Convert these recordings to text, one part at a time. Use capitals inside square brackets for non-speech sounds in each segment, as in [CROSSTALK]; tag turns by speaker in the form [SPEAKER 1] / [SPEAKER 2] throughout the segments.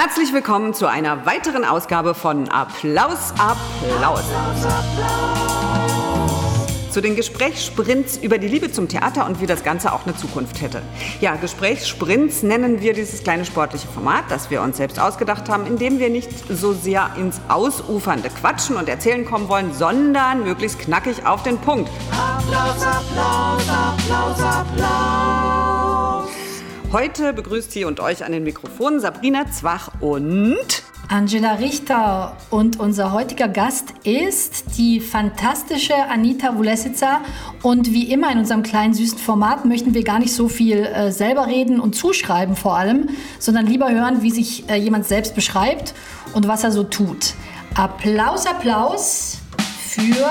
[SPEAKER 1] Herzlich willkommen zu einer weiteren Ausgabe von Applaus, Applaus. Zu den Gesprächssprints über die Liebe zum Theater und wie das Ganze auch eine Zukunft hätte. Ja, Gesprächssprints nennen wir dieses kleine sportliche Format, das wir uns selbst ausgedacht haben, in dem wir nicht so sehr ins ausufernde Quatschen und Erzählen kommen wollen, sondern möglichst knackig auf den Punkt. Applaus, Applaus, Applaus, Applaus. Heute begrüßt sie und euch an den Mikrofonen Sabrina Zwach und
[SPEAKER 2] Angela Richter und unser heutiger Gast ist die fantastische Anita Wulesica. Und wie immer in unserem kleinen süßen Format möchten wir gar nicht so viel äh, selber reden und zuschreiben vor allem, sondern lieber hören, wie sich äh, jemand selbst beschreibt und was er so tut. Applaus, Applaus für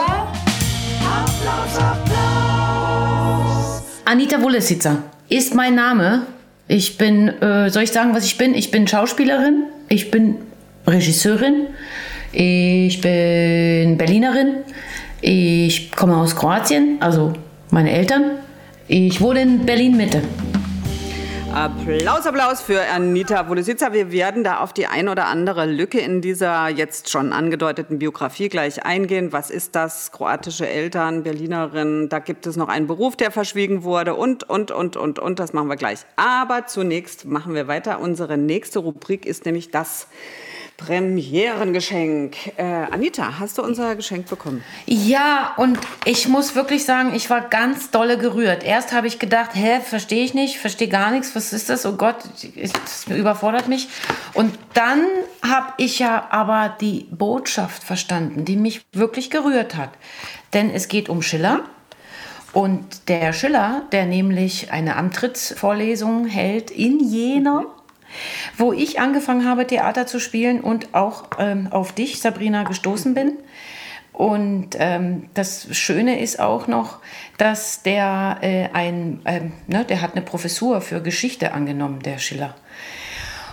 [SPEAKER 2] Applaus,
[SPEAKER 3] Applaus. Anita Wulesica ist mein Name. Ich bin, äh, soll ich sagen, was ich bin? Ich bin Schauspielerin. Ich bin Regisseurin. Ich bin Berlinerin. Ich komme aus Kroatien, also meine Eltern. Ich wohne in Berlin Mitte.
[SPEAKER 1] Applaus, Applaus für Anita Wolesica. Wir werden da auf die ein oder andere Lücke in dieser jetzt schon angedeuteten Biografie gleich eingehen. Was ist das? Kroatische Eltern, Berlinerin, da gibt es noch einen Beruf, der verschwiegen wurde und, und, und, und, und. Das machen wir gleich. Aber zunächst machen wir weiter. Unsere nächste Rubrik ist nämlich das Premierengeschenk. Äh, Anita, hast du unser Geschenk bekommen?
[SPEAKER 3] Ja, und ich muss wirklich sagen, ich war ganz dolle gerührt. Erst habe ich gedacht, hä, verstehe ich nicht, verstehe gar nichts, was ist das? Oh Gott, das überfordert mich. Und dann habe ich ja aber die Botschaft verstanden, die mich wirklich gerührt hat. Denn es geht um Schiller. Und der Schiller, der nämlich eine Antrittsvorlesung hält in Jena, mhm wo ich angefangen habe, Theater zu spielen und auch ähm, auf dich, Sabrina, gestoßen bin. Und ähm, das Schöne ist auch noch, dass der äh, ein, ähm, ne, der hat eine Professur für Geschichte angenommen, der Schiller.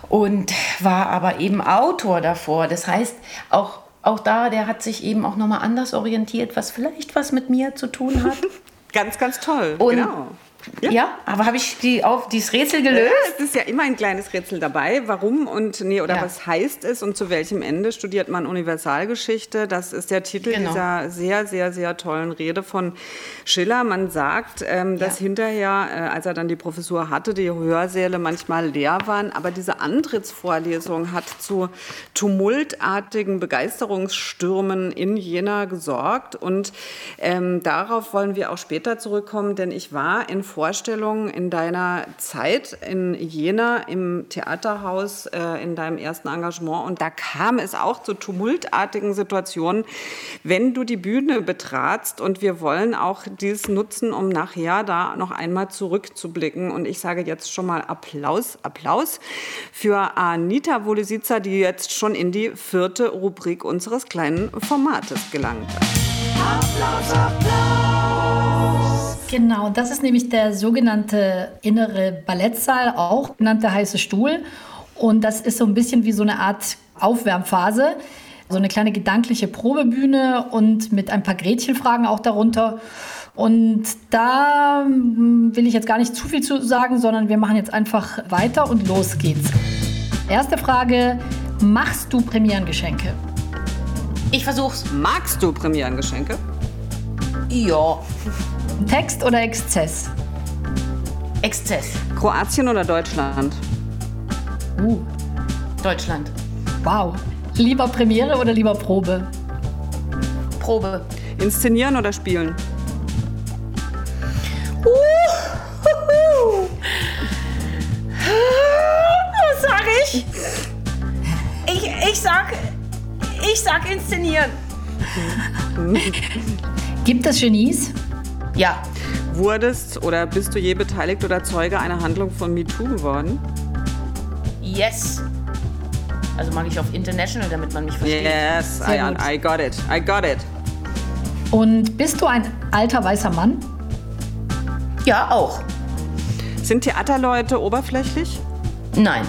[SPEAKER 3] Und war aber eben Autor davor. Das heißt, auch, auch da, der hat sich eben auch nochmal anders orientiert, was vielleicht was mit mir zu tun hat. [LAUGHS]
[SPEAKER 1] ganz, ganz toll.
[SPEAKER 3] Und genau. Ja, ja aber habe ich die auf dieses Rätsel gelöst? Ja,
[SPEAKER 1] es ist ja immer ein kleines Rätsel dabei. Warum und nee, oder ja. was heißt es und zu welchem Ende studiert man Universalgeschichte? Das ist der Titel genau. dieser sehr, sehr, sehr tollen Rede von Schiller. Man sagt, ähm, dass hinterher, äh, als er dann die Professur hatte, die Hörsäle manchmal leer waren. Aber diese Antrittsvorlesung hat zu tumultartigen Begeisterungsstürmen in Jena gesorgt. Und ähm, darauf wollen wir auch später zurückkommen, denn ich war in Vorstellungen in deiner Zeit in Jena im Theaterhaus, äh, in deinem ersten Engagement. Und da kam es auch zu tumultartigen Situationen, wenn du die Bühne betratst. Und wir wollen auch dies nutzen, um nachher da noch einmal zurückzublicken. Und ich sage jetzt schon mal Applaus, Applaus für Anita Wolesica, die jetzt schon in die vierte Rubrik unseres kleinen Formates gelangt. Applaus,
[SPEAKER 2] Applaus. Genau, das ist nämlich der sogenannte innere Ballettsaal, auch genannt der heiße Stuhl. Und das ist so ein bisschen wie so eine Art Aufwärmphase. So eine kleine gedankliche Probebühne und mit ein paar Gretchenfragen auch darunter. Und da hm, will ich jetzt gar nicht zu viel zu sagen, sondern wir machen jetzt einfach weiter und los geht's. Erste Frage: Machst du Premierengeschenke?
[SPEAKER 3] Ich versuch's.
[SPEAKER 1] Magst du Premierengeschenke?
[SPEAKER 3] Ja.
[SPEAKER 2] Text oder Exzess?
[SPEAKER 3] Exzess.
[SPEAKER 1] Kroatien oder Deutschland?
[SPEAKER 3] Uh. Deutschland.
[SPEAKER 2] Wow. Lieber Premiere oder lieber Probe?
[SPEAKER 3] Probe.
[SPEAKER 1] Inszenieren oder spielen?
[SPEAKER 3] Uh. Was sag ich? Ich, ich sag, ich sag inszenieren.
[SPEAKER 2] Gibt es Genies?
[SPEAKER 3] Ja.
[SPEAKER 1] Wurdest oder bist du je beteiligt oder Zeuge einer Handlung von MeToo geworden?
[SPEAKER 3] Yes. Also mag ich auf International, damit man mich versteht.
[SPEAKER 1] Yes, I, I got it. I got it.
[SPEAKER 2] Und bist du ein alter weißer Mann?
[SPEAKER 3] Ja, auch.
[SPEAKER 1] Sind Theaterleute oberflächlich?
[SPEAKER 3] Nein.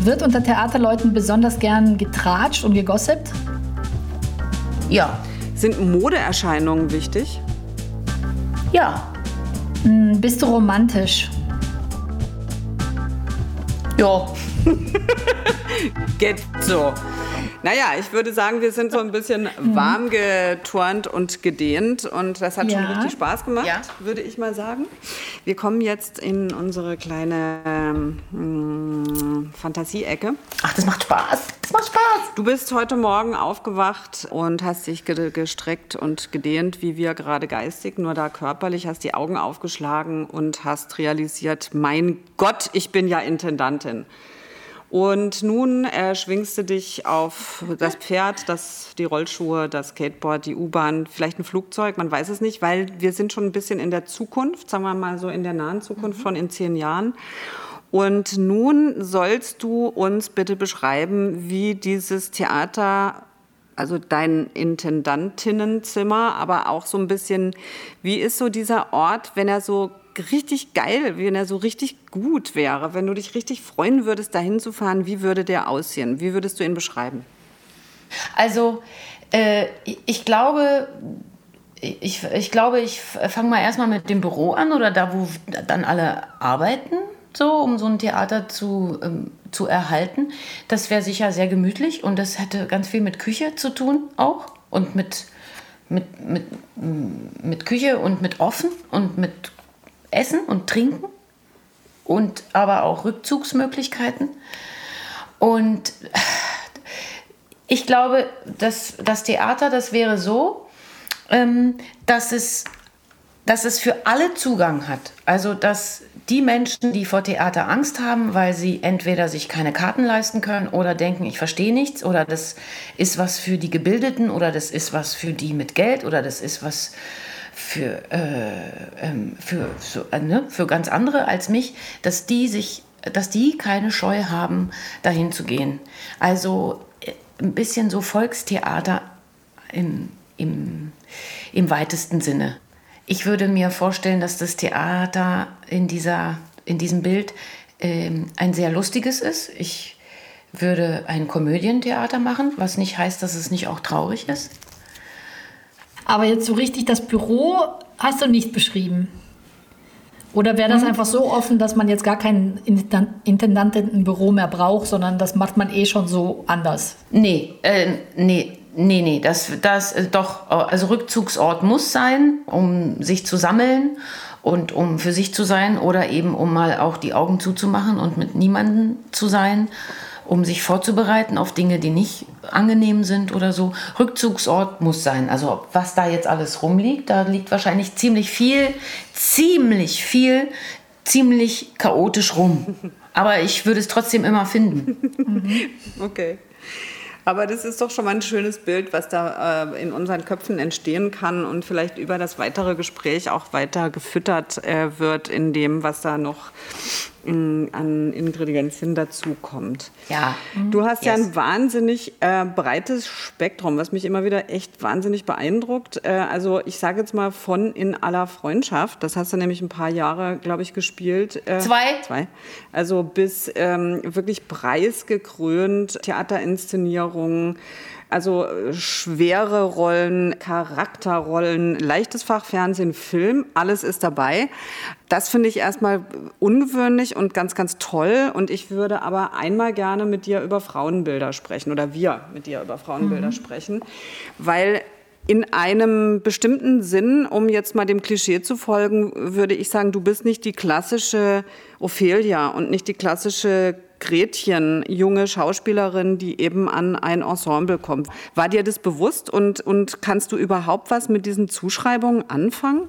[SPEAKER 2] Wird unter Theaterleuten besonders gern getratscht und gegossipt?
[SPEAKER 3] Ja.
[SPEAKER 1] Sind Modeerscheinungen wichtig?
[SPEAKER 3] Ja.
[SPEAKER 2] Hm, bist du romantisch?
[SPEAKER 3] Ja. [LAUGHS]
[SPEAKER 1] Geht so. Naja, ich würde sagen, wir sind so ein bisschen mhm. warm geturnt und gedehnt und das hat ja. schon richtig Spaß gemacht, ja. würde ich mal sagen. Wir kommen jetzt in unsere kleine ähm, Fantasie-Ecke.
[SPEAKER 3] Ach, das macht Spaß. Das macht Spaß.
[SPEAKER 1] Du bist heute Morgen aufgewacht und hast dich gestreckt und gedehnt, wie wir gerade geistig, nur da körperlich, hast die Augen aufgeschlagen und hast realisiert, mein Gott, ich bin ja Intendantin. Und nun äh, schwingst du dich auf das Pferd, das, die Rollschuhe, das Skateboard, die U-Bahn, vielleicht ein Flugzeug, man weiß es nicht, weil wir sind schon ein bisschen in der Zukunft, sagen wir mal so in der nahen Zukunft mhm. von in zehn Jahren. Und nun sollst du uns bitte beschreiben, wie dieses Theater also dein Intendantinnenzimmer, aber auch so ein bisschen, wie ist so dieser Ort, wenn er so richtig geil, wenn er so richtig gut wäre, wenn du dich richtig freuen würdest, dahin zu fahren, wie würde der aussehen? Wie würdest du ihn beschreiben?
[SPEAKER 3] Also, äh, ich glaube, ich, ich glaube, ich fange mal erstmal mit dem Büro an oder da, wo dann alle arbeiten, so, um so ein Theater zu, ähm, zu erhalten. Das wäre sicher sehr gemütlich und das hätte ganz viel mit Küche zu tun auch und mit, mit, mit, mit Küche und mit Offen und mit Essen und Trinken und aber auch Rückzugsmöglichkeiten. Und ich glaube, dass das Theater, das wäre so, ähm, dass, es, dass es für alle Zugang hat. Also dass die Menschen, die vor Theater Angst haben, weil sie entweder sich keine Karten leisten können oder denken, ich verstehe nichts oder das ist was für die Gebildeten oder das ist was für die mit Geld oder das ist was für, äh, ähm, für, so, äh, ne, für ganz andere als mich, dass die sich, dass die keine Scheu haben, dahin zu gehen. Also äh, ein bisschen so Volkstheater im, im, im weitesten Sinne. Ich würde mir vorstellen, dass das Theater in, dieser, in diesem Bild ähm, ein sehr lustiges ist. Ich würde ein Komödientheater machen, was nicht heißt, dass es nicht auch traurig ist.
[SPEAKER 2] Aber jetzt so richtig das Büro hast du nicht beschrieben. Oder wäre das mhm. einfach so offen, dass man jetzt gar keinen Intendanten im Büro mehr braucht, sondern das macht man eh schon so anders?
[SPEAKER 3] Nee, äh, nee, nee, nee. Das, das äh, doch, also Rückzugsort muss sein, um sich zu sammeln und um für sich zu sein oder eben um mal auch die Augen zuzumachen und mit niemandem zu sein um sich vorzubereiten auf Dinge, die nicht angenehm sind oder so. Rückzugsort muss sein. Also was da jetzt alles rumliegt, da liegt wahrscheinlich ziemlich viel, ziemlich viel, ziemlich chaotisch rum. Aber ich würde es trotzdem immer finden. [LAUGHS]
[SPEAKER 1] Okay. Aber das ist doch schon mal ein schönes Bild, was da äh, in unseren Köpfen entstehen kann und vielleicht über das weitere Gespräch auch weiter gefüttert äh, wird in dem, was da noch in, an Ingredienzien dazukommt.
[SPEAKER 3] Ja.
[SPEAKER 1] Du hast yes. ja ein wahnsinnig äh, breites Spektrum, was mich immer wieder echt wahnsinnig beeindruckt. Äh, also ich sage jetzt mal von in aller Freundschaft, das hast du nämlich ein paar Jahre, glaube ich, gespielt.
[SPEAKER 3] Äh, zwei.
[SPEAKER 1] Zwei. Also bis ähm, wirklich preisgekrönt, Theaterinszenierungen, also äh, schwere Rollen, Charakterrollen, leichtes Fachfernsehen, Film, alles ist dabei. Das finde ich erstmal ungewöhnlich und ganz, ganz toll. Und ich würde aber einmal gerne mit dir über Frauenbilder sprechen oder wir mit dir über Frauenbilder mhm. sprechen, weil in einem bestimmten Sinn, um jetzt mal dem Klischee zu folgen, würde ich sagen, du bist nicht die klassische Ophelia und nicht die klassische Gretchen, junge Schauspielerin, die eben an ein Ensemble kommt. War dir das bewusst und, und kannst du überhaupt was mit diesen Zuschreibungen anfangen?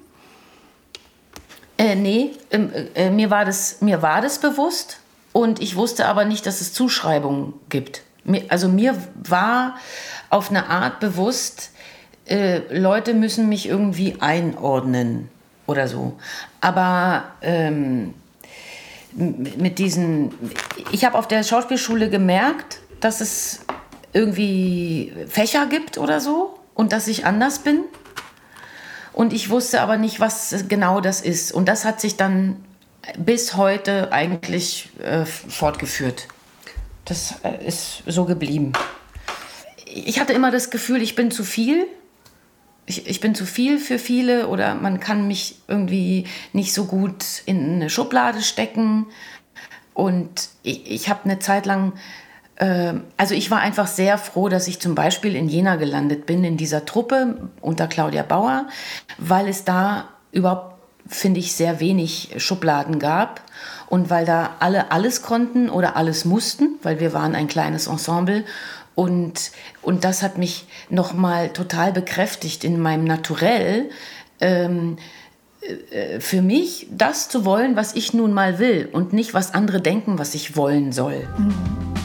[SPEAKER 3] Äh, nee, ähm, äh, mir, war das, mir war das bewusst und ich wusste aber nicht, dass es Zuschreibungen gibt. Mir, also mir war auf eine Art bewusst, äh, Leute müssen mich irgendwie einordnen oder so. Aber ähm, mit diesen. Ich habe auf der Schauspielschule gemerkt, dass es irgendwie Fächer gibt oder so und dass ich anders bin. Und ich wusste aber nicht, was genau das ist. Und das hat sich dann bis heute eigentlich äh, fortgeführt. Das äh, ist so geblieben. Ich hatte immer das Gefühl, ich bin zu viel ich, ich bin zu viel für viele oder man kann mich irgendwie nicht so gut in eine Schublade stecken. Und ich, ich habe eine Zeit lang äh, also ich war einfach sehr froh, dass ich zum Beispiel in Jena gelandet bin, in dieser Truppe unter Claudia Bauer, weil es da überhaupt, finde ich, sehr wenig Schubladen gab und weil da alle alles konnten oder alles mussten, weil wir waren ein kleines Ensemble und, und das hat mich nochmal total bekräftigt in meinem Naturell. Ähm, äh, für mich das zu wollen, was ich nun mal will und nicht, was andere denken, was ich wollen soll. Mhm.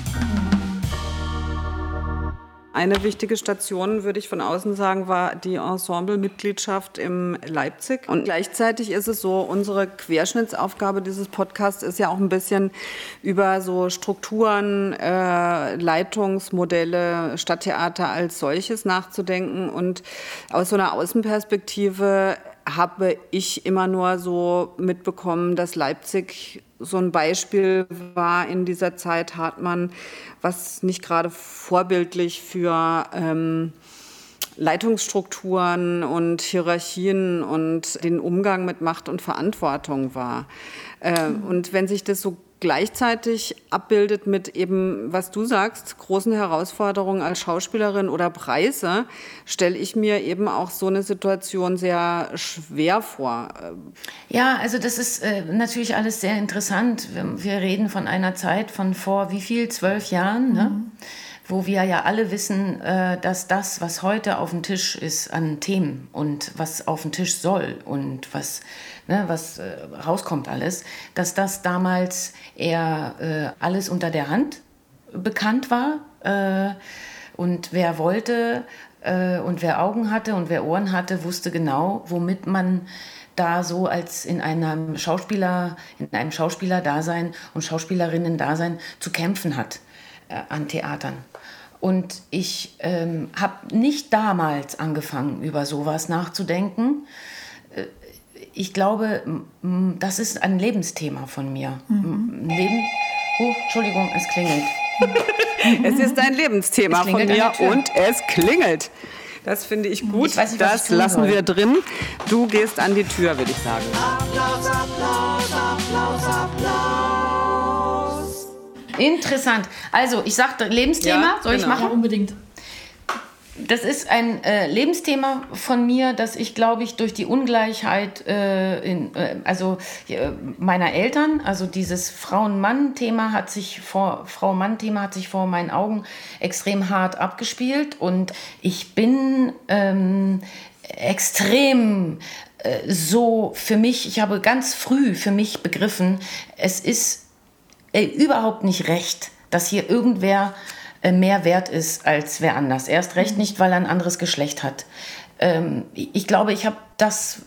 [SPEAKER 1] Eine wichtige Station, würde ich von außen sagen, war die Ensemble-Mitgliedschaft im Leipzig. Und gleichzeitig ist es so, unsere Querschnittsaufgabe dieses Podcasts ist ja auch ein bisschen über so Strukturen, äh, Leitungsmodelle, Stadttheater als solches nachzudenken und aus so einer Außenperspektive habe ich immer nur so mitbekommen, dass Leipzig so ein Beispiel war in dieser Zeit, Hartmann, was nicht gerade vorbildlich für ähm, Leitungsstrukturen und Hierarchien und den Umgang mit Macht und Verantwortung war. Äh. Und wenn sich das so gleichzeitig abbildet mit eben, was du sagst, großen Herausforderungen als Schauspielerin oder Preise, stelle ich mir eben auch so eine Situation sehr schwer vor.
[SPEAKER 3] Ja, also das ist äh, natürlich alles sehr interessant. Wir, wir, reden von einer Zeit von vor wie viel, zwölf Jahren, ne? mhm. Wo wir ja alle wissen, äh, dass das, was heute auf dem Tisch ist an Themen und was auf dem Tisch soll und was ne, was äh, rauskommt alles, dass das damals eher äh, alles unter der Hand bekannt war. Und wer wollte und wer Augen hatte und wer Ohren hatte, wusste genau, womit man da so als in einem Schauspieler, in einem Schauspielerdasein und Schauspielerinnen-Dasein zu kämpfen hat an Theatern. Und ich ähm, habe nicht damals angefangen, über sowas nachzudenken, ich glaube, das ist ein Lebensthema von mir. Mhm. Leben. Oh, Entschuldigung, es klingelt. [LAUGHS]
[SPEAKER 1] es ist ein Lebensthema von mir und es klingelt. Das finde ich gut. Ich nicht, das lassen soll. wir drin. Du gehst an die Tür, würde ich sagen. Applaus, Applaus,
[SPEAKER 3] Interessant. Also, ich sagte Lebensthema. Ja, Soll genau. ich machen? Ja,
[SPEAKER 2] unbedingt
[SPEAKER 3] das ist ein äh, Lebensthema von mir, dass ich, glaube ich, durch die Ungleichheit äh, in, äh, also äh, meiner Eltern, also dieses Frauen-Mann-Thema hat sich vor Frau-Mann-Thema hat sich vor meinen Augen extrem hart abgespielt und ich bin ähm, extrem äh, so für mich, ich habe ganz früh für mich begriffen, es ist äh, überhaupt nicht recht, dass hier irgendwer äh, mehr wert ist als wer anders. Erst recht mhm. nicht, weil er ein anderes Geschlecht hat. Ähm, ich glaube, ich habe das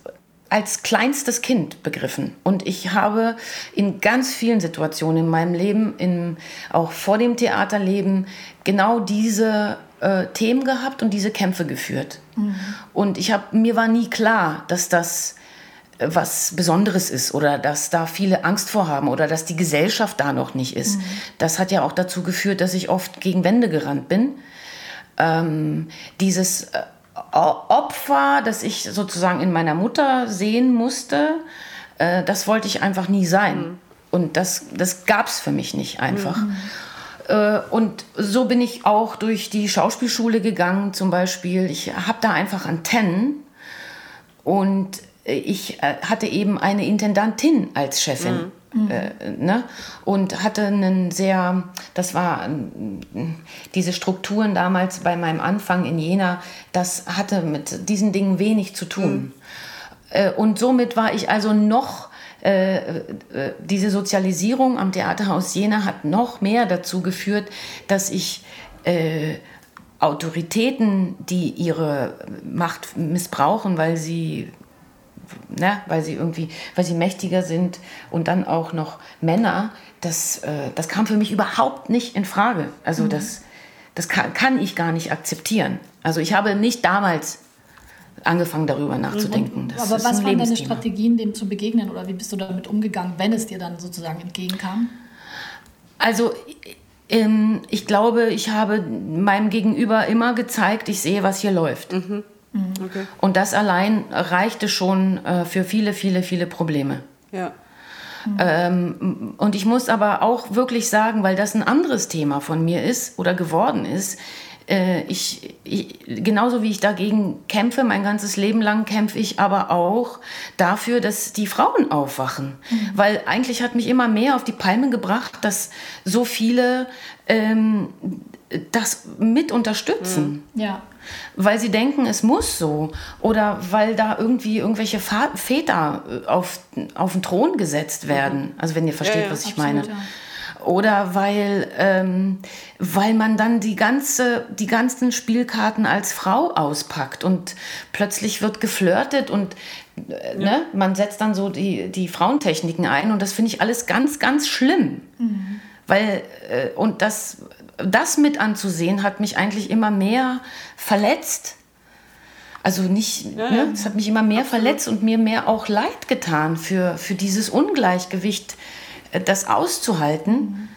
[SPEAKER 3] als kleinstes Kind begriffen. Und ich habe in ganz vielen Situationen in meinem Leben, in, auch vor dem Theaterleben, genau diese äh, Themen gehabt und diese Kämpfe geführt. Mhm. Und ich habe mir war nie klar, dass das was Besonderes ist oder dass da viele Angst vor haben oder dass die Gesellschaft da noch nicht ist. Mhm. Das hat ja auch dazu geführt, dass ich oft gegen Wände gerannt bin. Ähm, dieses äh, Opfer, das ich sozusagen in meiner Mutter sehen musste, äh, das wollte ich einfach nie sein. Mhm. Und das, das gab es für mich nicht einfach. Mhm. Äh, und so bin ich auch durch die Schauspielschule gegangen zum Beispiel. Ich habe da einfach Antennen und ich äh, hatte eben eine Intendantin als Chefin. Mhm. Äh, ne? Und hatte einen sehr, das war diese Strukturen damals bei meinem Anfang in Jena, das hatte mit diesen Dingen wenig zu tun. Mhm. Äh, und somit war ich also noch äh, äh, diese Sozialisierung am Theaterhaus Jena hat noch mehr dazu geführt, dass ich äh, Autoritäten, die ihre Macht missbrauchen, weil sie ne, weil sie irgendwie, weil sie mächtiger sind und dann auch noch Männer, das, äh, das kam für mich überhaupt nicht in Frage. Also mhm. das, das kann, kann ich gar nicht akzeptieren. Also ich habe nicht damals angefangen darüber nachzudenken.
[SPEAKER 2] Das Aber was waren deine Strategien, dem zu begegnen oder wie bist du damit umgegangen, wenn es dir dann sozusagen entgegenkam?
[SPEAKER 3] Also ähm, ich glaube, ich habe meinem Gegenüber immer gezeigt, ich sehe, was hier läuft. Mhm. Mhm. Okay. Und das allein reichte schon äh, für viele, viele, viele Probleme. Ja. Mhm. Ähm, und ich muss aber auch wirklich sagen, weil das ein anderes Thema von mir ist oder geworden ist, äh, ich, ich, genauso wie ich dagegen kämpfe, mein ganzes Leben lang kämpfe ich aber auch dafür, dass die Frauen aufwachen. Mhm. Weil eigentlich hat mich immer mehr auf die Palme gebracht, dass so viele ähm, das mit unterstützen.
[SPEAKER 2] Mhm. Ja.
[SPEAKER 3] Weil sie denken, es muss so. Oder weil da irgendwie irgendwelche Väter äh, auf, auf den Thron gesetzt werden. Mhm. Also wenn ihr versteht, ja, ja, was ich absolut, meine. Ja oder weil, ähm, weil man dann die, ganze, die ganzen Spielkarten als Frau auspackt und plötzlich wird geflirtet und äh, ne, man setzt dann so die, die Frauentechniken ein und das finde ich alles ganz, ganz schlimm. Mhm. Weil, äh, und das, das mit anzusehen hat mich eigentlich immer mehr verletzt. Also nicht, ja, ne, es hat mich immer mehr Absolut. verletzt und mir mehr auch leid getan für, für dieses Ungleichgewicht das auszuhalten.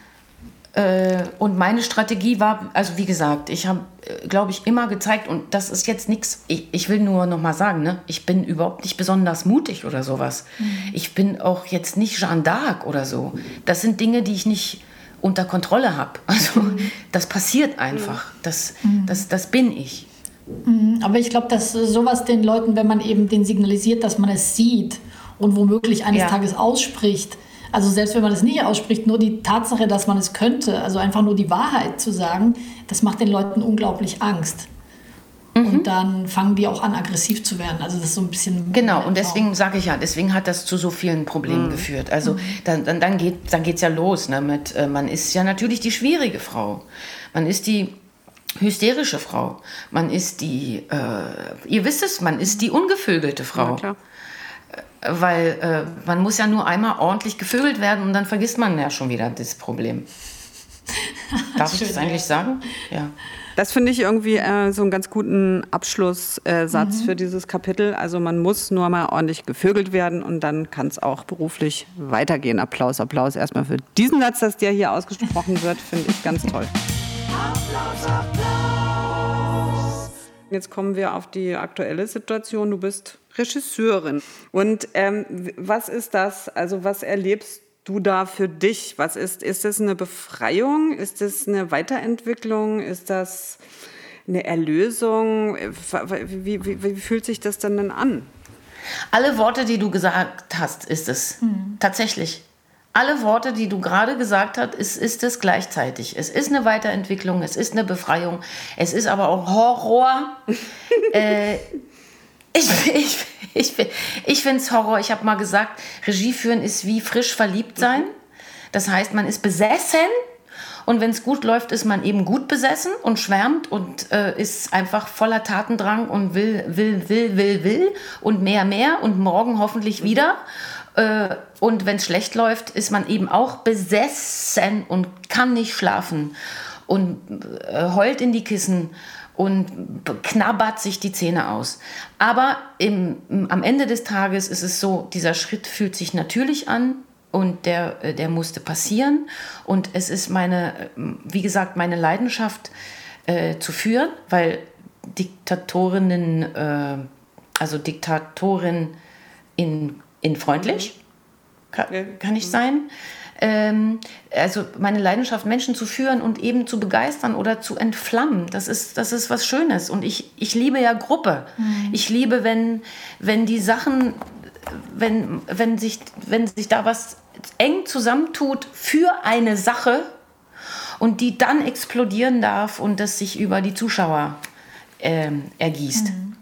[SPEAKER 3] Mhm. und meine Strategie war, also wie gesagt, ich habe, äh, glaube ich, immer gezeigt, und das ist jetzt nichts, ich, ich, will nur noch mal sagen, ne, ich bin überhaupt nicht besonders mutig oder sowas. Mhm. Ich bin auch jetzt nicht Jeanne d'Arc oder so. Das sind Dinge, die ich nicht unter Kontrolle habe. [LAUGHS] Also mhm. das passiert einfach. Das, mhm. das, das bin ich.
[SPEAKER 2] Mhm. Aber ich glaube, dass sowas den Leuten, wenn man eben den signalisiert, dass man es sieht und womöglich eines ja. Tages ausspricht, also selbst wenn man das nicht ausspricht, nur die Tatsache, dass man es könnte, also einfach nur die Wahrheit zu sagen, das macht den Leuten unglaublich Angst. Mhm. Und dann fangen die auch an, aggressiv zu werden. Also das ist so ein bisschen.
[SPEAKER 3] Genau, und deswegen sage ich ja, deswegen hat das zu so vielen Problemen mhm. geführt. Also mhm. dann, dann, dann geht es dann geht's ja los. Ne, mit, äh, man ist ja natürlich die schwierige Frau. Man ist die hysterische Frau. Man ist die, äh, ihr wisst es, man ist die ungevögelte Frau. Ja, klar weil äh, man muss ja nur einmal ordentlich gevögelt werden und dann vergisst man ja schon wieder das Problem. [LAUGHS] Darf ich das eigentlich sagen? Ja.
[SPEAKER 1] Das finde ich irgendwie äh, so einen ganz guten Abschlusssatz äh, mhm. für dieses Kapitel. Also man muss nur mal ordentlich gevögelt werden und dann kann es auch beruflich weitergehen. Applaus, Applaus erstmal für diesen Satz, dass der hier ausgesprochen wird, finde ich ganz toll. Applaus, Applaus. Jetzt kommen wir auf die aktuelle Situation. Du bist Regisseurin. Und ähm, was ist das? Also was erlebst du da für dich? Was ist, ist das eine Befreiung? Ist das eine Weiterentwicklung? Ist das eine Erlösung? Wie, wie, wie fühlt sich das denn dann an?
[SPEAKER 3] Alle Worte, die du gesagt hast, ist es. Mhm. Tatsächlich. Alle Worte, die du gerade gesagt hast, ist, ist es gleichzeitig. Es ist eine Weiterentwicklung, es ist eine Befreiung, es ist aber auch Horror. [LAUGHS] äh, ich, ich, ich, ich finde es Horror. Ich habe mal gesagt, Regie führen ist wie frisch verliebt sein. Das heißt, man ist besessen und wenn es gut läuft, ist man eben gut besessen und schwärmt und äh, ist einfach voller Tatendrang und will, will, will, will, will und mehr, mehr und morgen hoffentlich wieder. Äh, und wenn es schlecht läuft, ist man eben auch besessen und kann nicht schlafen und äh, heult in die Kissen und knabbert sich die Zähne aus. Aber im, am Ende des Tages ist es so, dieser Schritt fühlt sich natürlich an und der, äh, der musste passieren. Und es ist meine, wie gesagt, meine Leidenschaft äh, zu führen, weil Diktatorinnen, äh, also Diktatorin in, in freundlich, kann, kann ich sein ähm, also meine Leidenschaft, Menschen zu führen und eben zu begeistern oder zu entflammen, das ist, das ist was Schönes. Und ich, ich liebe ja Gruppe. Mhm. Ich liebe, wenn, wenn die Sachen, wenn, wenn, sich, wenn sich da was eng zusammentut für eine Sache und die dann explodieren darf und das sich über die Zuschauer ähm, ergießt. Mhm.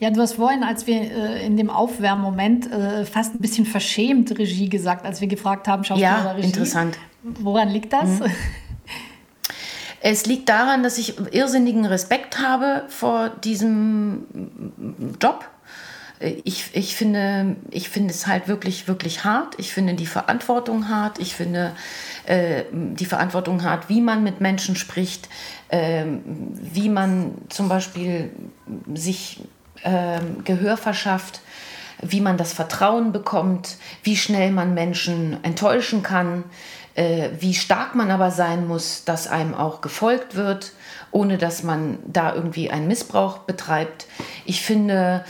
[SPEAKER 2] Ja, du hast vorhin, als wir äh, in dem Aufwärmmoment äh, fast ein bisschen verschämt Regie gesagt, als wir gefragt haben,
[SPEAKER 3] Schauspieler ja, Regie. interessant.
[SPEAKER 2] Woran liegt das? Mhm.
[SPEAKER 3] Es liegt daran, dass ich irrsinnigen Respekt habe vor diesem Job. Ich, ich, finde, ich finde es halt wirklich, wirklich hart. Ich finde die Verantwortung hart. Ich finde äh, die Verantwortung hart, wie man mit Menschen spricht, äh, wie man zum Beispiel sich ähm, Gehör verschafft, wie man das Vertrauen bekommt, wie schnell man Menschen enttäuschen kann, äh, wie stark man aber sein muss, dass einem auch gefolgt wird, ohne dass man da irgendwie einen Missbrauch betreibt. Ich finde,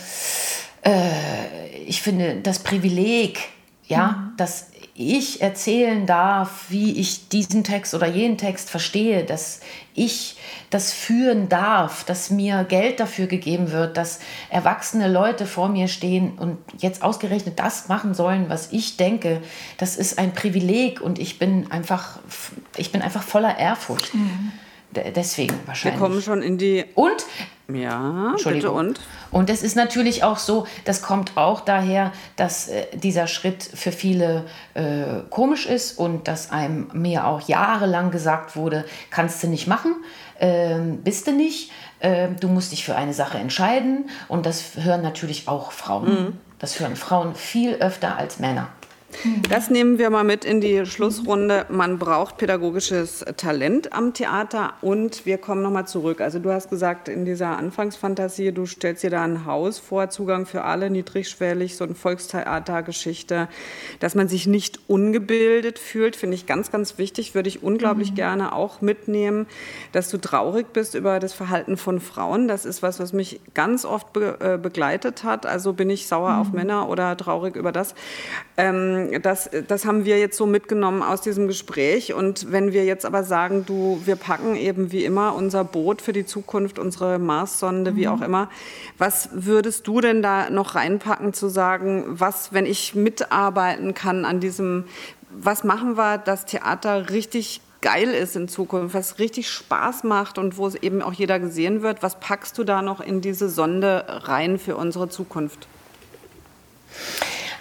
[SPEAKER 3] äh, ich finde das Privileg, ja, mhm. dass ich erzählen darf, wie ich diesen Text oder jenen Text verstehe, dass ich das führen darf, dass mir Geld dafür gegeben wird, dass erwachsene Leute vor mir stehen und jetzt ausgerechnet das machen sollen, was ich denke, das ist ein Privileg und ich bin einfach, ich bin einfach voller Ehrfurcht. Mhm. Deswegen wahrscheinlich.
[SPEAKER 1] Wir kommen schon in die.
[SPEAKER 3] Und
[SPEAKER 1] ja, Entschuldigung.
[SPEAKER 3] und? Und es ist natürlich auch so, das kommt auch daher, dass äh, dieser Schritt für viele äh, komisch ist und dass einem mir auch jahrelang gesagt wurde, kannst du nicht machen, äh, bist du nicht, äh, du musst dich für eine Sache entscheiden. Und das hören natürlich auch Frauen. Mhm. Das hören Frauen viel öfter als Männer.
[SPEAKER 1] Das nehmen wir mal mit in die Schlussrunde. Man braucht pädagogisches Talent am Theater und wir kommen nochmal zurück. Also du hast gesagt, in dieser Anfangsfantasie, du stellst dir da ein Haus vor, Zugang für alle, niedrigschwellig, so eine Volkstheatergeschichte, dass man sich nicht ungebildet fühlt, finde ich ganz, ganz wichtig, würde ich unglaublich mhm. gerne auch mitnehmen, dass du traurig bist über das Verhalten von Frauen. Das ist was, was mich ganz oft be äh, begleitet hat. Also bin ich sauer mhm. auf Männer oder traurig über das. Ähm, das, das haben wir jetzt so mitgenommen aus diesem Gespräch. Und wenn wir jetzt aber sagen, du, wir packen eben wie immer unser Boot für die Zukunft, unsere Marssonde, mhm. wie auch immer, was würdest du denn da noch reinpacken, zu sagen, was, wenn ich mitarbeiten kann an diesem, was machen wir, dass Theater richtig geil ist in Zukunft, was richtig Spaß macht und wo es eben auch jeder gesehen wird. Was packst du da noch in diese Sonde rein für unsere Zukunft?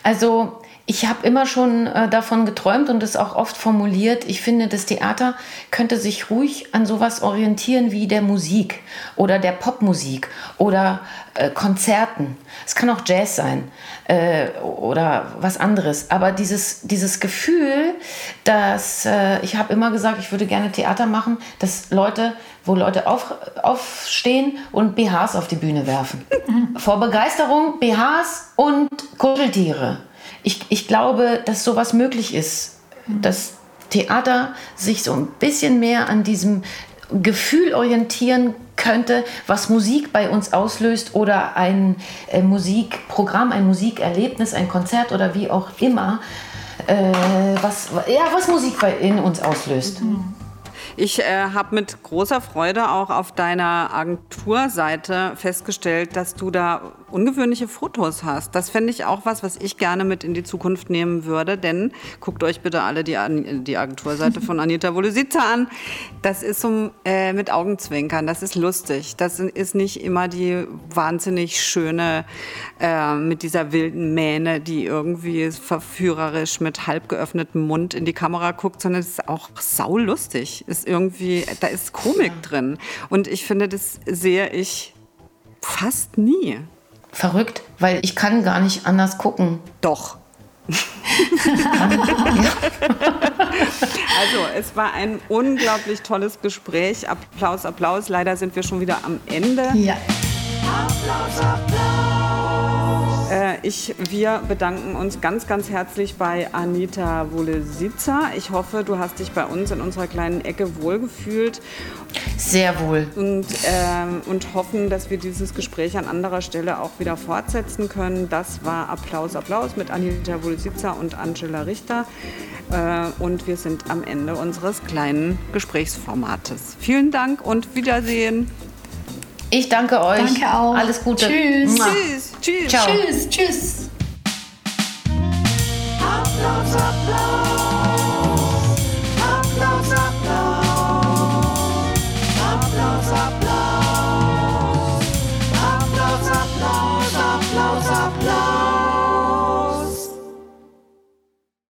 [SPEAKER 3] Also ich habe immer schon äh, davon geträumt und es auch oft formuliert. Ich finde, das Theater könnte sich ruhig an sowas orientieren wie der Musik oder der Popmusik oder äh, Konzerten. Es kann auch Jazz sein äh, oder was anderes. Aber dieses, dieses Gefühl, dass äh, ich habe immer gesagt, ich würde gerne Theater machen, dass Leute, wo Leute auf, aufstehen und BHs auf die Bühne werfen. [LAUGHS] Vor Begeisterung BHs und Kuscheltiere ich, ich glaube, dass sowas möglich ist, dass Theater sich so ein bisschen mehr an diesem Gefühl orientieren könnte, was Musik bei uns auslöst oder ein äh, Musikprogramm, ein Musikerlebnis, ein Konzert oder wie auch immer, äh, was, ja, was Musik bei, in uns auslöst. Mhm.
[SPEAKER 1] Ich äh, habe mit großer Freude auch auf deiner Agenturseite festgestellt, dass du da ungewöhnliche Fotos hast. Das fände ich auch was, was ich gerne mit in die Zukunft nehmen würde. Denn guckt euch bitte alle die, die Agenturseite von Anita Wolositza an. Das ist so äh, mit Augenzwinkern. Das ist lustig. Das ist nicht immer die wahnsinnig schöne äh, mit dieser wilden Mähne, die irgendwie verführerisch mit halb geöffnetem Mund in die Kamera guckt, sondern es ist auch saulustig. Ist irgendwie, da ist Komik drin. Und ich finde, das sehe ich fast nie.
[SPEAKER 3] Verrückt, weil ich kann gar nicht anders gucken.
[SPEAKER 1] Doch. [LAUGHS] also, es war ein unglaublich tolles Gespräch. Applaus, Applaus. Leider sind wir schon wieder am Ende.
[SPEAKER 2] Ja.
[SPEAKER 1] Applaus, Applaus. Äh, ich, wir bedanken uns ganz, ganz herzlich bei Anita Wolesitzer. Ich hoffe, du hast dich bei uns in unserer kleinen Ecke wohlgefühlt.
[SPEAKER 3] Sehr wohl.
[SPEAKER 1] Und, ähm, und hoffen, dass wir dieses Gespräch an anderer Stelle auch wieder fortsetzen können. Das war Applaus, Applaus mit Anita Wolesitzer und Angela Richter. Äh, und wir sind am Ende unseres kleinen Gesprächsformates. Vielen Dank und Wiedersehen.
[SPEAKER 3] Ich danke euch.
[SPEAKER 2] Danke auch.
[SPEAKER 3] Alles Gute.
[SPEAKER 2] Tschüss.
[SPEAKER 1] Tschüss.
[SPEAKER 2] Tschüss. Ciao. Tschüss. Tschüss. Applaus, Applaus.